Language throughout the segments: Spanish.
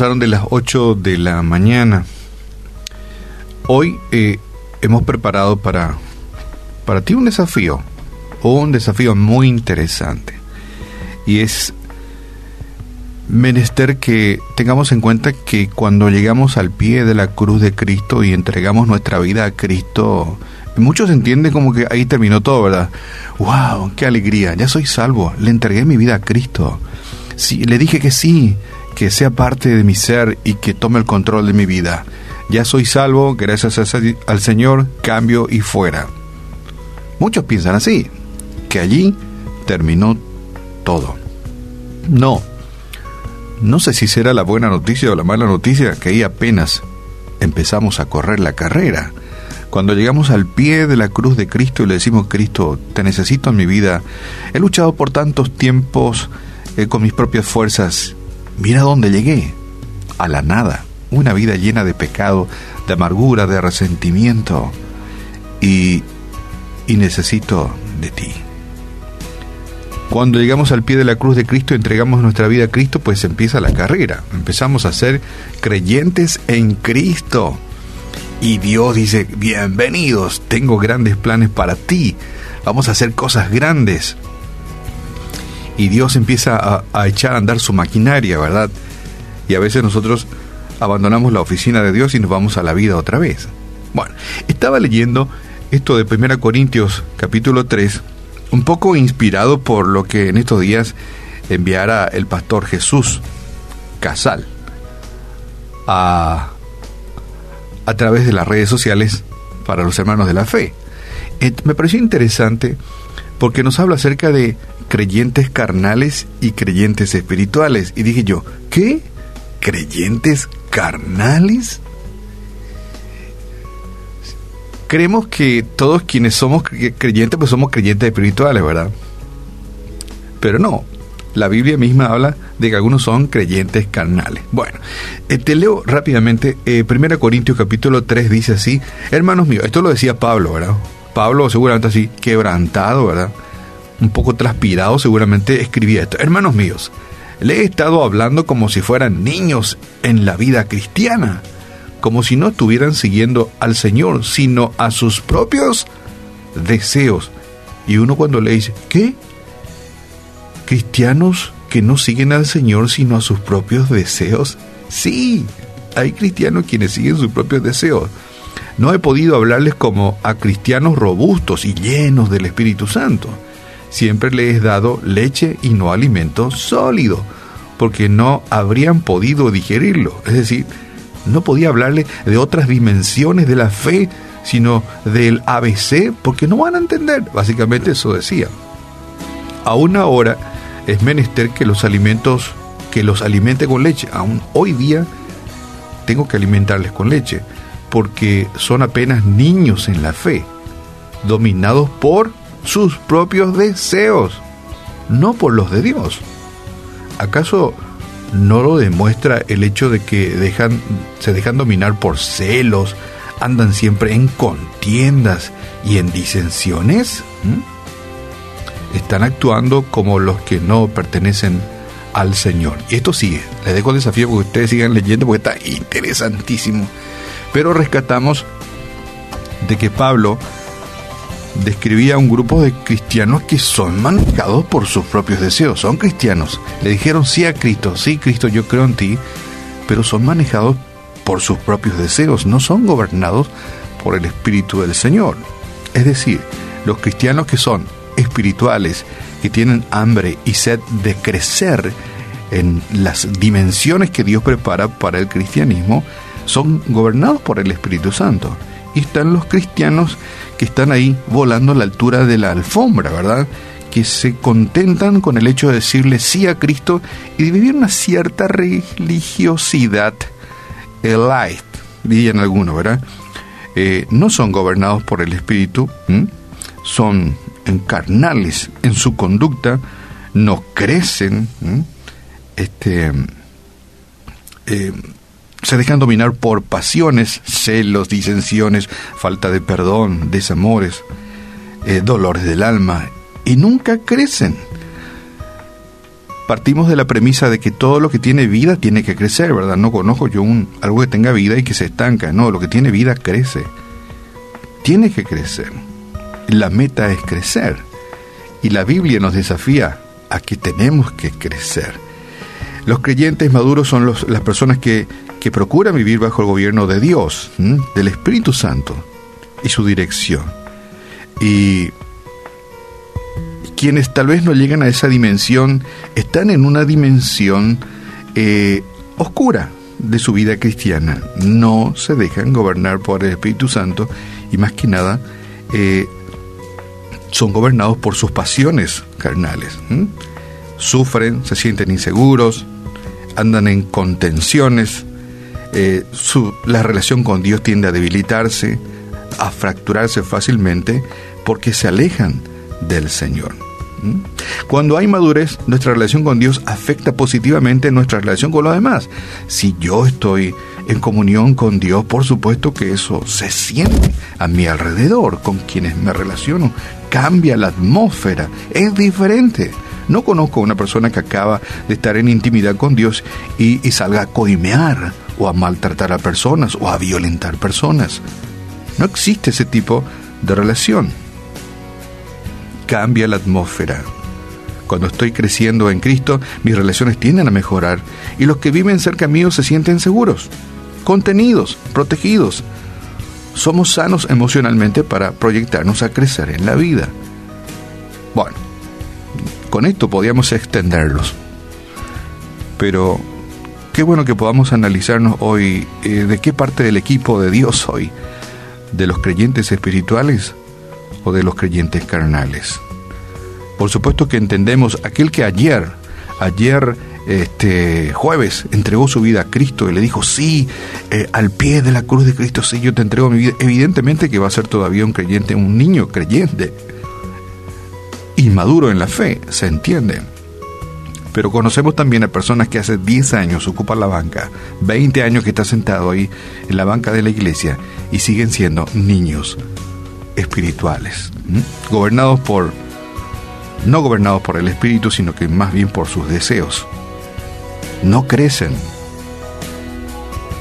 30 minutos pasaron de las 8 de la mañana. Hoy eh, hemos preparado para, para ti un desafío, un desafío muy interesante. Y es menester que tengamos en cuenta que cuando llegamos al pie de la cruz de Cristo y entregamos nuestra vida a Cristo, muchos entienden como que ahí terminó todo, ¿verdad? ¡Wow! ¡Qué alegría! Ya soy salvo, le entregué mi vida a Cristo. Sí, le dije que sí, que sea parte de mi ser y que tome el control de mi vida. Ya soy salvo, gracias al Señor, cambio y fuera. Muchos piensan así, que allí terminó todo. No, no sé si será la buena noticia o la mala noticia que ahí apenas empezamos a correr la carrera. Cuando llegamos al pie de la cruz de Cristo y le decimos, Cristo, te necesito en mi vida, he luchado por tantos tiempos eh, con mis propias fuerzas, mira dónde llegué, a la nada, una vida llena de pecado, de amargura, de resentimiento, y, y necesito de ti. Cuando llegamos al pie de la cruz de Cristo, entregamos nuestra vida a Cristo, pues empieza la carrera. Empezamos a ser creyentes en Cristo. Y Dios dice, bienvenidos, tengo grandes planes para ti. Vamos a hacer cosas grandes. Y Dios empieza a, echar a andar su maquinaria, ¿verdad? Y a veces nosotros abandonamos la oficina de Dios y nos vamos a la vida otra vez. Bueno, estaba leyendo esto de 1 Corintios capítulo 3 un poco inspirado por lo que en estos días enviara el pastor Jesús Casal a través de las redes sociales para los hermanos de la fe. Me pareció interesante porque nos habla acerca de creyentes carnales y creyentes espirituales. Y dije yo, ¿qué? ¿Creyentes carnales? creemos que todos quienes somos creyentes, pues somos creyentes espirituales, ¿verdad? Pero no, la Biblia misma habla de que algunos son creyentes carnales. Bueno, eh, te leo rápidamente, eh, 1 Corintios capítulo 3 dice así, hermanos míos, esto lo decía Pablo, ¿verdad? Pablo seguramente así, quebrantado, ¿verdad? Un poco transpirado seguramente escribía esto, hermanos míos, le he estado hablando como si fueran niños en la vida cristiana como si no estuvieran siguiendo al Señor, sino a sus propios deseos. Y uno cuando le dice, ¿qué? ¿Cristianos que no siguen al Señor sino a sus propios deseos? Sí, hay cristianos quienes siguen sus propios deseos. No he podido hablarles como a cristianos robustos y llenos del Espíritu Santo. Siempre les he dado leche y no alimento sólido, porque no habrían podido digerirlo. Es decir, no podía hablarle de otras dimensiones de la fe, sino del ABC, porque no van a entender. Básicamente eso decía. Aún ahora es menester que los alimentos, que los alimente con leche. Aún hoy día tengo que alimentarles con leche, porque son apenas niños en la fe, dominados por sus propios deseos, no por los de Dios. ¿Acaso no lo demuestra el hecho de que se dejan dominar por celos, andan siempre en contiendas y en disensiones. Están actuando como los que no pertenecen al Señor. Y esto sigue. Les dejo el desafío porque ustedes sigan leyendo porque está interesantísimo. Pero rescatamos de que Pablo describía a un grupo de cristianos que son manejados por sus propios deseos, son cristianos. Le dijeron sí a Cristo, sí Cristo, yo creo en ti, pero son manejados por sus propios deseos, no son gobernados por el Espíritu del Señor. Es decir, los cristianos que son espirituales, que tienen hambre y sed de crecer en las dimensiones que Dios prepara para el cristianismo, son gobernados por el Espíritu Santo. Y están los cristianos que están ahí volando a la altura de la alfombra, ¿verdad? Que se contentan con el hecho de decirle sí a Cristo y de vivir una cierta religiosidad light, dirían algunos, ¿verdad? Eh, no son gobernados por el Espíritu, son carnales en su conducta, no crecen, este, eh, se dejan dominar por pasiones, celos, disensiones, falta de perdón, desamores, eh, dolores del alma, y nunca crecen. partimos de la premisa de que todo lo que tiene vida tiene que crecer, ¿verdad? No conozco yo un, algo que tenga vida y que se estanca. No, lo que tiene vida crece. Tiene que crecer. La meta es crecer. Y la Biblia nos desafía a que tenemos que crecer. Los creyentes maduros son los, las personas que, que, procuran vivir bajo el gobierno de Dios, del Espíritu Santo y su dirección. Y quienes tal vez no llegan a esa dimensión están en una dimensión eh, oscura de su vida cristiana. No se dejan gobernar por el Espíritu Santo y más que nada eh, son gobernados por sus pasiones carnales. Sufren, se sienten inseguros, andan en contenciones, eh, la relación con Dios tiende a debilitarse, a fracturarse fácilmente porque se alejan del Señor. Cuando hay madurez, nuestra relación con Dios afecta positivamente nuestra relación con los demás. Si yo estoy en comunión con Dios, por supuesto que eso se siente a mi alrededor, con quienes me relaciono. Cambia la atmósfera, es diferente. No conozco a una persona que acaba de estar en intimidad con Dios y, y salga a coimear o a maltratar a personas o a violentar personas. No existe ese tipo de relación cambia la atmósfera. Cuando estoy creciendo en Cristo, mis relaciones tienden a mejorar y los que viven cerca mío se sienten seguros, contenidos, protegidos. Somos sanos emocionalmente para proyectarnos a crecer en la vida. Bueno, con esto podíamos extenderlos. Pero qué bueno que podamos analizarnos hoy eh, de qué parte del equipo de Dios soy, de los creyentes espirituales o de los creyentes carnales. Por supuesto que entendemos aquel que ayer, ayer este jueves entregó su vida a Cristo y le dijo, sí, eh, al pie de la cruz de Cristo, sí, yo te entrego mi vida. Evidentemente que va a ser todavía un creyente, un niño creyente, inmaduro en la fe, se entiende. Pero conocemos también a personas que hace 10 años ocupan la banca, 20 años que está sentado ahí en la banca de la iglesia y siguen siendo niños espirituales, gobernados por, no gobernados por el espíritu, sino que más bien por sus deseos. No crecen,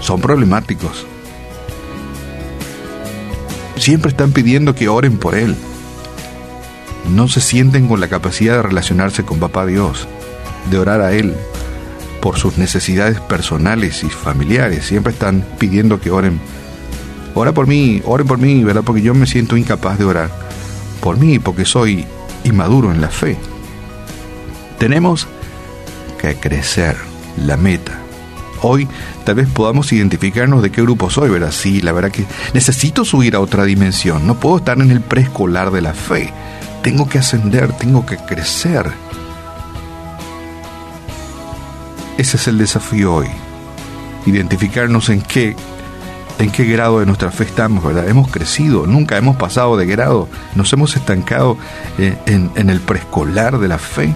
son problemáticos. Siempre están pidiendo que oren por Él. No se sienten con la capacidad de relacionarse con Papá Dios, de orar a Él por sus necesidades personales y familiares. Siempre están pidiendo que oren ora por mí, oren por mí, ¿verdad? Porque yo me siento incapaz de orar por mí, porque soy inmaduro en la fe. Tenemos que crecer la meta. Hoy tal vez podamos identificarnos de qué grupo soy, ¿verdad? Sí, la verdad que necesito subir a otra dimensión. No puedo estar en el preescolar de la fe. Tengo que ascender, tengo que crecer. Ese es el desafío hoy. Identificarnos en qué en qué grado de nuestra fe estamos, ¿verdad? Hemos crecido, nunca hemos pasado de grado, nos hemos estancado eh, en, en el preescolar de la fe.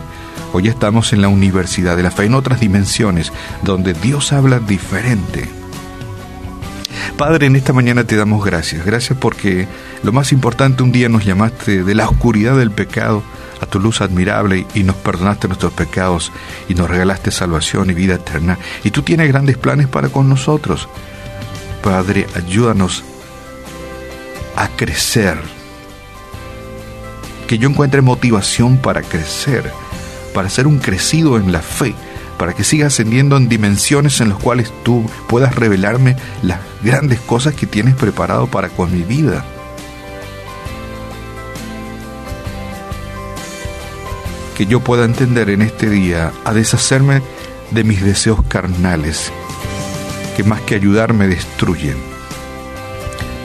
Hoy estamos en la universidad de la fe, en otras dimensiones, donde Dios habla diferente. Padre, en esta mañana te damos gracias. Gracias porque lo más importante, un día nos llamaste de la oscuridad del pecado a tu luz admirable y nos perdonaste nuestros pecados y nos regalaste salvación y vida eterna. Y tú tienes grandes planes para con nosotros. Padre, ayúdanos a crecer. Que yo encuentre motivación para crecer, para ser un crecido en la fe, para que siga ascendiendo en dimensiones en las cuales tú puedas revelarme las grandes cosas que tienes preparado para con mi vida. Que yo pueda entender en este día a deshacerme de mis deseos carnales que más que ayudar me destruyen.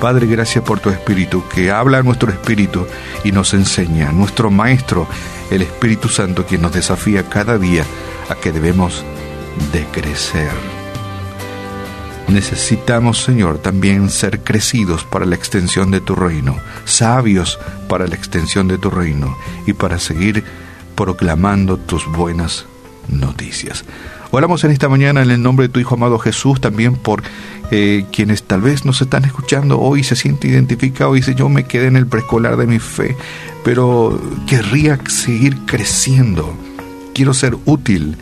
Padre, gracias por tu Espíritu, que habla a nuestro Espíritu y nos enseña, nuestro Maestro, el Espíritu Santo, quien nos desafía cada día a que debemos de crecer. Necesitamos, Señor, también ser crecidos para la extensión de tu reino, sabios para la extensión de tu reino y para seguir proclamando tus buenas noticias. Oramos en esta mañana en el nombre de tu Hijo amado Jesús, también por eh, quienes tal vez nos están escuchando hoy, se siente identificado y dice, yo me quedé en el preescolar de mi fe, pero querría seguir creciendo. quiero ser útil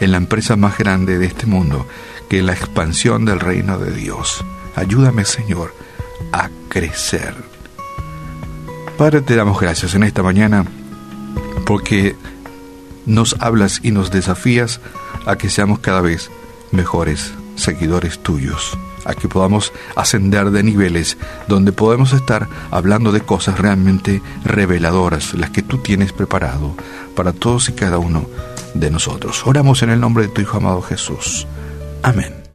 en la empresa más grande de este mundo, que es la expansión del reino de Dios. Ayúdame, Señor, a crecer. Padre, te damos gracias en esta mañana porque nos hablas y nos desafías a que seamos cada vez mejores seguidores tuyos, a que podamos ascender de niveles donde podemos estar hablando de cosas realmente reveladoras, las que tú tienes preparado para todos y cada uno de nosotros. Oramos en el nombre de tu Hijo amado Jesús. Amén.